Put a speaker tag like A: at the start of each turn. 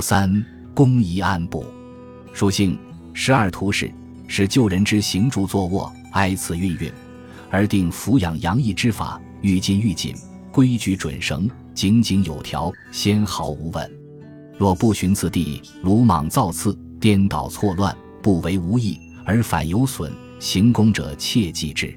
A: 三，公宜按部。属性十二图示，使救人之行住坐卧，挨次运运，而定抚养阳溢之法，愈进愈紧，规矩准绳，井井有条，纤毫无紊。若不循次第，鲁莽造次，颠倒错乱，不为无益，而反有损，行功者切记之。